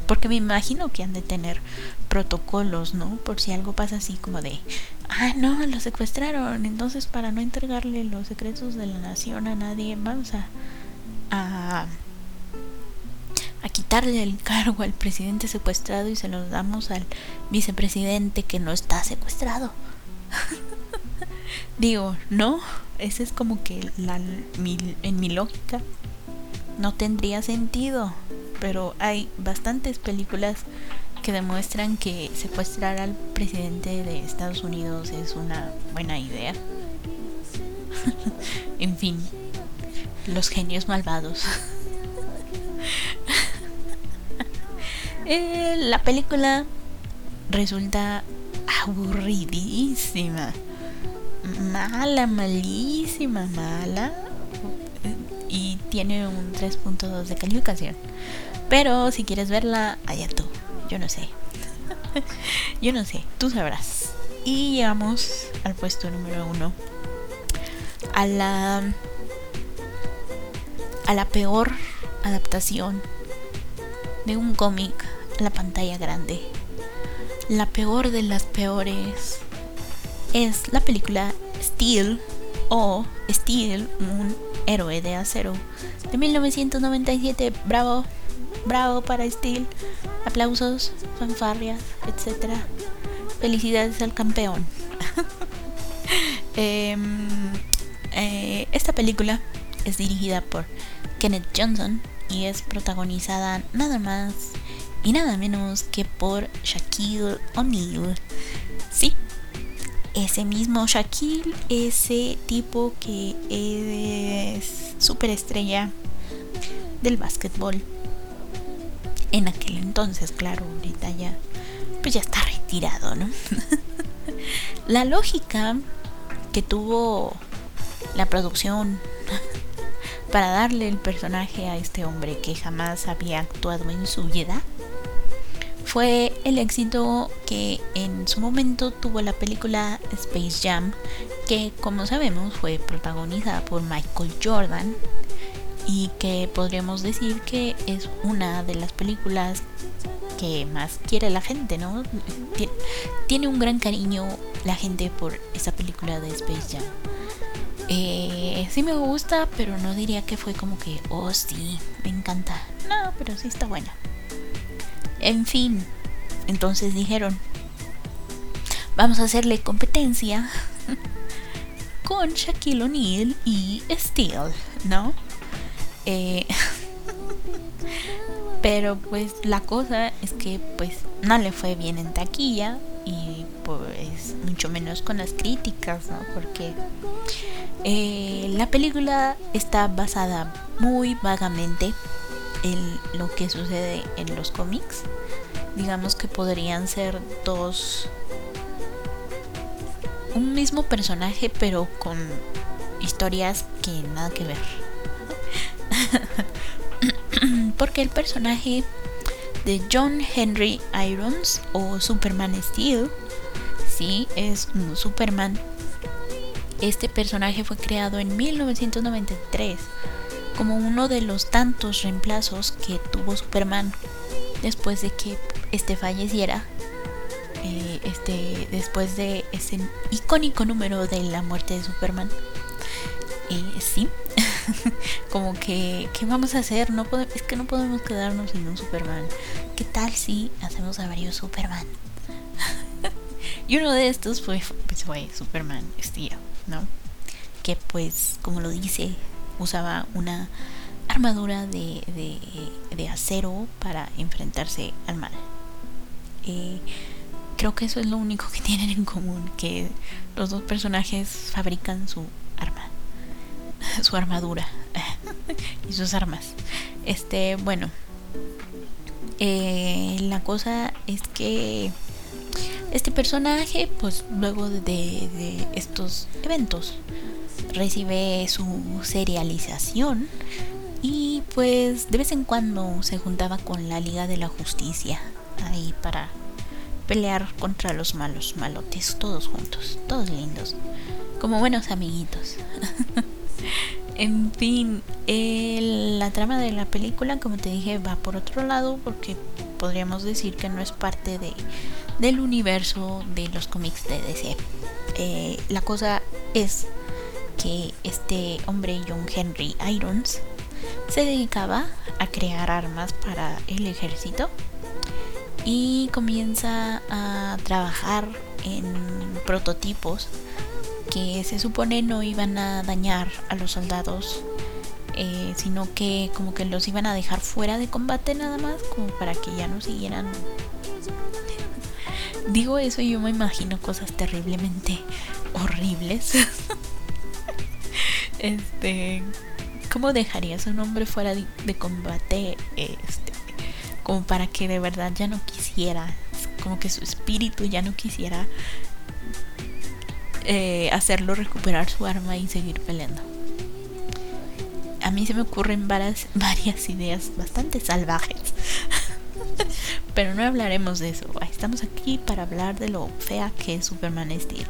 Porque me imagino que han de tener protocolos, ¿no? Por si algo pasa así como de, ah, no, lo secuestraron. Entonces, para no entregarle los secretos de la nación a nadie, vamos a, a, a quitarle el cargo al presidente secuestrado y se lo damos al vicepresidente que no está secuestrado. <laughs> Digo, no, ese es como que la, en mi lógica no tendría sentido pero hay bastantes películas que demuestran que secuestrar al presidente de Estados Unidos es una buena idea. <laughs> en fin, los genios malvados. <laughs> Eh, la película resulta aburridísima. Mala, malísima, mala. Y tiene un 3.2 de calificación. Pero si quieres verla, allá tú. Yo no sé. <laughs> Yo no sé, tú sabrás. Y llegamos al puesto número uno. A la. A la peor adaptación de un cómic a la pantalla grande. La peor de las peores es la película Steel o Steel, un héroe de acero de 1997. Bravo. Bravo para Steel. Aplausos, fanfarrias, etc. Felicidades al campeón. <laughs> Em, eh, esta película es dirigida por Kenneth Johnson y es protagonizada nada más y nada menos que por Shaquille O'Neal. Sí, ese mismo Shaquille, ese tipo que es superestrella del básquetbol en aquel entonces, claro, ahorita ya, pues ya está retirado, ¿no? <laughs> la lógica que tuvo la producción <laughs> para darle el personaje a este hombre que jamás había actuado en su vida fue el éxito que en su momento tuvo la película Space Jam, que como sabemos fue protagonizada por Michael Jordan y que podríamos decir que es una de las películas que más quiere la gente, ¿no? Tiene un gran cariño la gente por esa película de Space Jam. Eh, sí me gusta, pero no diría que fue como que, oh sí, me encanta. No, pero sí está buena. En fin, entonces dijeron, vamos a hacerle competencia <laughs> con Shaquille O'Neal y Steel, ¿no? Eh, <laughs> pero pues la cosa es que pues no le fue bien en taquilla y pues mucho menos con las críticas, ¿no? Porque eh, la película está basada muy vagamente en lo que sucede en los cómics. Digamos que podrían ser dos... Un mismo personaje pero con historias que nada que ver. <laughs> Porque el personaje de John Henry Irons o Superman Steel, sí, es un Superman. Este personaje fue creado en 1993 como uno de los tantos reemplazos que tuvo Superman después de que este falleciera eh, este, después de ese icónico número de la muerte de Superman. Eh, sí, <laughs> <laughs> como que, ¿qué vamos a hacer? No es que no podemos quedarnos sin un Superman. ¿Qué tal si hacemos a varios Superman? <laughs> y uno de estos fue, pues fue Superman Steel, ¿no? Que pues, como lo dice, usaba una armadura de, de, de acero para enfrentarse al mal. Eh, creo que eso es lo único que <laughs> tienen en común, que los dos personajes fabrican su arma, <laughs> su armadura <laughs> y sus armas. Este, bueno, eh, la cosa es que este personaje, pues luego de, de estos eventos, recibe su serialización y pues de vez en cuando se juntaba con la Liga de la Justicia ahí para pelear contra los malos malotes, todos juntos, todos lindos, como buenos amiguitos. <laughs> en fin, la trama de la película, como te dije, va por otro lado porque podríamos decir que no es parte de, del universo de los cómics de DC. Eh, la cosa es que este hombre, John Henry Irons, se dedicaba a crear armas para el ejército y comienza a trabajar en prototipos que se supone no iban a dañar a los soldados eh, sino que como que los iban a dejar fuera de combate nada más como para que ya no siguieran. Digo eso y yo me imagino cosas terriblemente horribles. <laughs> Este cómo dejarías a un hombre fuera de, de combate este como para que de verdad ya no quisiera, como que su espíritu ya no quisiera eh, hacerlo recuperar su arma y seguir peleando. A mí se me ocurren varias, <laughs> varias ideas bastante salvajes. <laughs> Pero no hablaremos de eso. Estamos aquí para hablar de lo fea que es Superman Steel.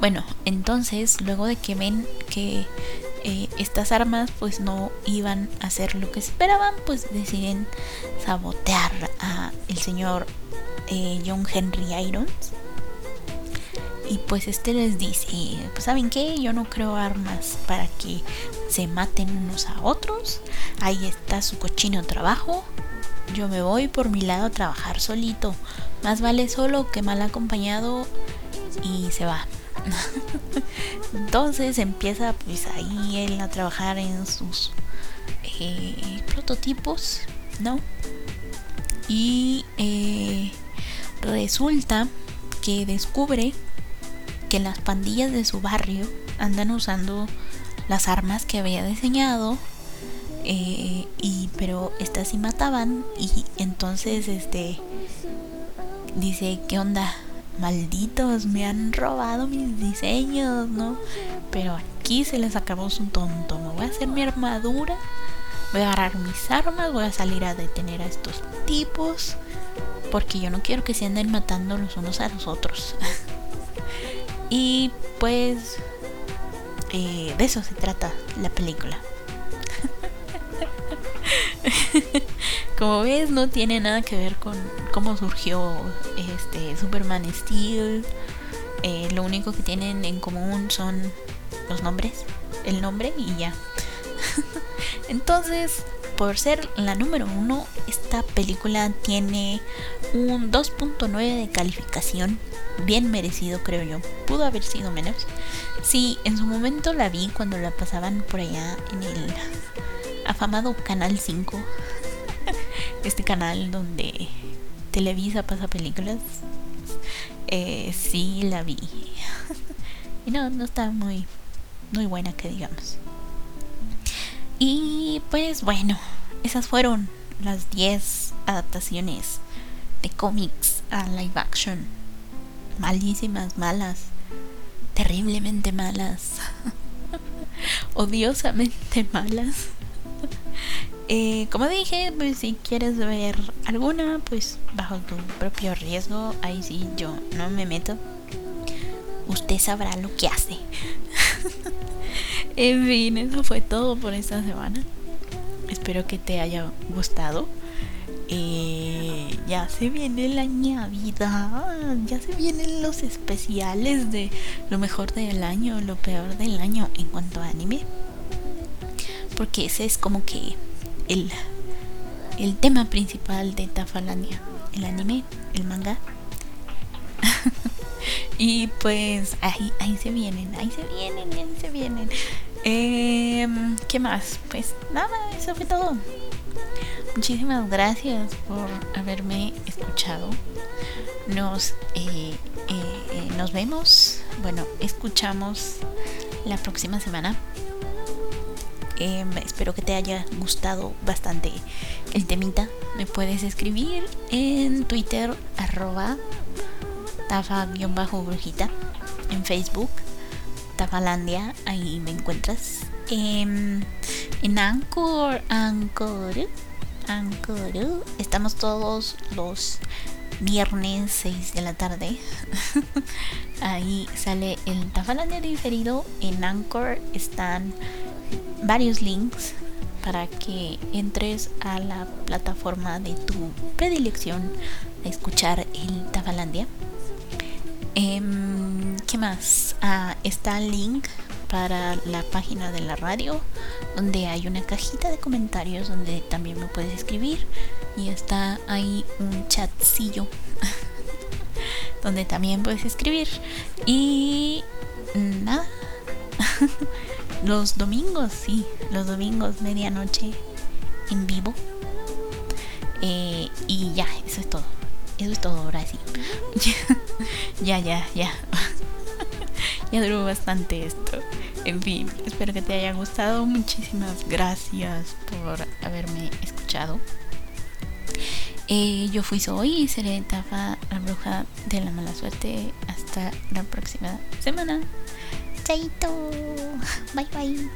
Bueno, entonces, luego de que ven que eh, estas armas pues no iban a hacer lo que esperaban, pues deciden sabotear a el señor eh, John Henry Irons. Y pues este les dice, pues saben qué, yo no creo armas para que se maten unos a otros. Ahí está su cochino trabajo. Yo me voy por mi lado a trabajar solito. Más vale solo que mal acompañado. Y se va. <laughs> Entonces empieza pues ahí él a trabajar en sus eh, prototipos, ¿no? Y eh, resulta que descubre que las pandillas de su barrio andan usando las armas que había diseñado eh, y pero estas sí mataban y entonces este dice qué onda malditos, me han robado mis diseños, ¿no? Pero aquí se les acabó su tonto. Me voy a hacer mi armadura, voy a agarrar mis armas, voy a salir a detener a estos tipos. Porque yo no quiero que se anden matando los unos a los otros. <laughs> y pues eh, de eso se trata la película. <laughs> Como ves, no tiene nada que ver con cómo surgió este Superman Steel. Eh, lo único que tienen en común son los nombres, el nombre y ya. <laughs> Entonces, por ser la número uno, esta película tiene un 2.9 de calificación. Bien merecido, creo yo. Pudo haber sido menos. Sí, en su momento la vi cuando la pasaban por allá en el afamado Canal 5 <laughs> este canal donde Televisa pasa películas, eh, sí la vi. <laughs> y no, no está muy, muy buena que digamos. Y pues bueno, esas fueron las 10 adaptaciones de cómics a live action. Malísimas, malas, terriblemente malas, <laughs> odiosamente malas. <laughs> Eh, como dije, pues si quieres ver alguna, pues bajo tu propio riesgo, ahí sí yo no me meto. Usted sabrá lo que hace. <laughs> en fin, eso fue todo por esta semana. Espero que te haya gustado. eh, ya se viene la Navidad, ya se vienen los especiales de lo mejor del año, lo peor del año en cuanto a anime. Porque ese es como que el, el tema principal de Tafalania, el anime, el manga. <laughs> y pues ahí, ahí se vienen, ahí se vienen, ahí se vienen. Eh, ¿Qué más? Pues nada, eso fue todo. Muchísimas gracias por haberme escuchado. Nos, eh, eh, nos vemos, bueno, escuchamos la próxima semana. Em, espero que te haya gustado bastante el temita. Me puedes escribir en Twitter, arroba tafa-brujita, en Facebook Tafalandia, ahí me encuentras. en Anchor, Anchor, Anchor, estamos todos los viernes 6 de la tarde. <laughs> ahí sale el Tafalandia diferido. En Anchor están varios links para que entres a la plataforma de tu predilección a escuchar el Tafalandia. Em, ¿Qué más? Ah, está el link para la página de la radio, donde hay una cajita de comentarios donde también me puedes escribir. Y está ahí un chatcillo <laughs> donde también puedes escribir. Y nada. <laughs> los domingos, sí, los domingos, medianoche en vivo. Eh, y ya, eso es todo. Eso es todo, ahora sí. <laughs> ya, ya, ya. <laughs> ya duró bastante esto. En fin, espero que te haya gustado. Muchísimas gracias por haberme escuchado. Eh, yo fui Soy y seré Tafa, la bruja de la mala suerte. Hasta la próxima semana. Chaito. Bye bye.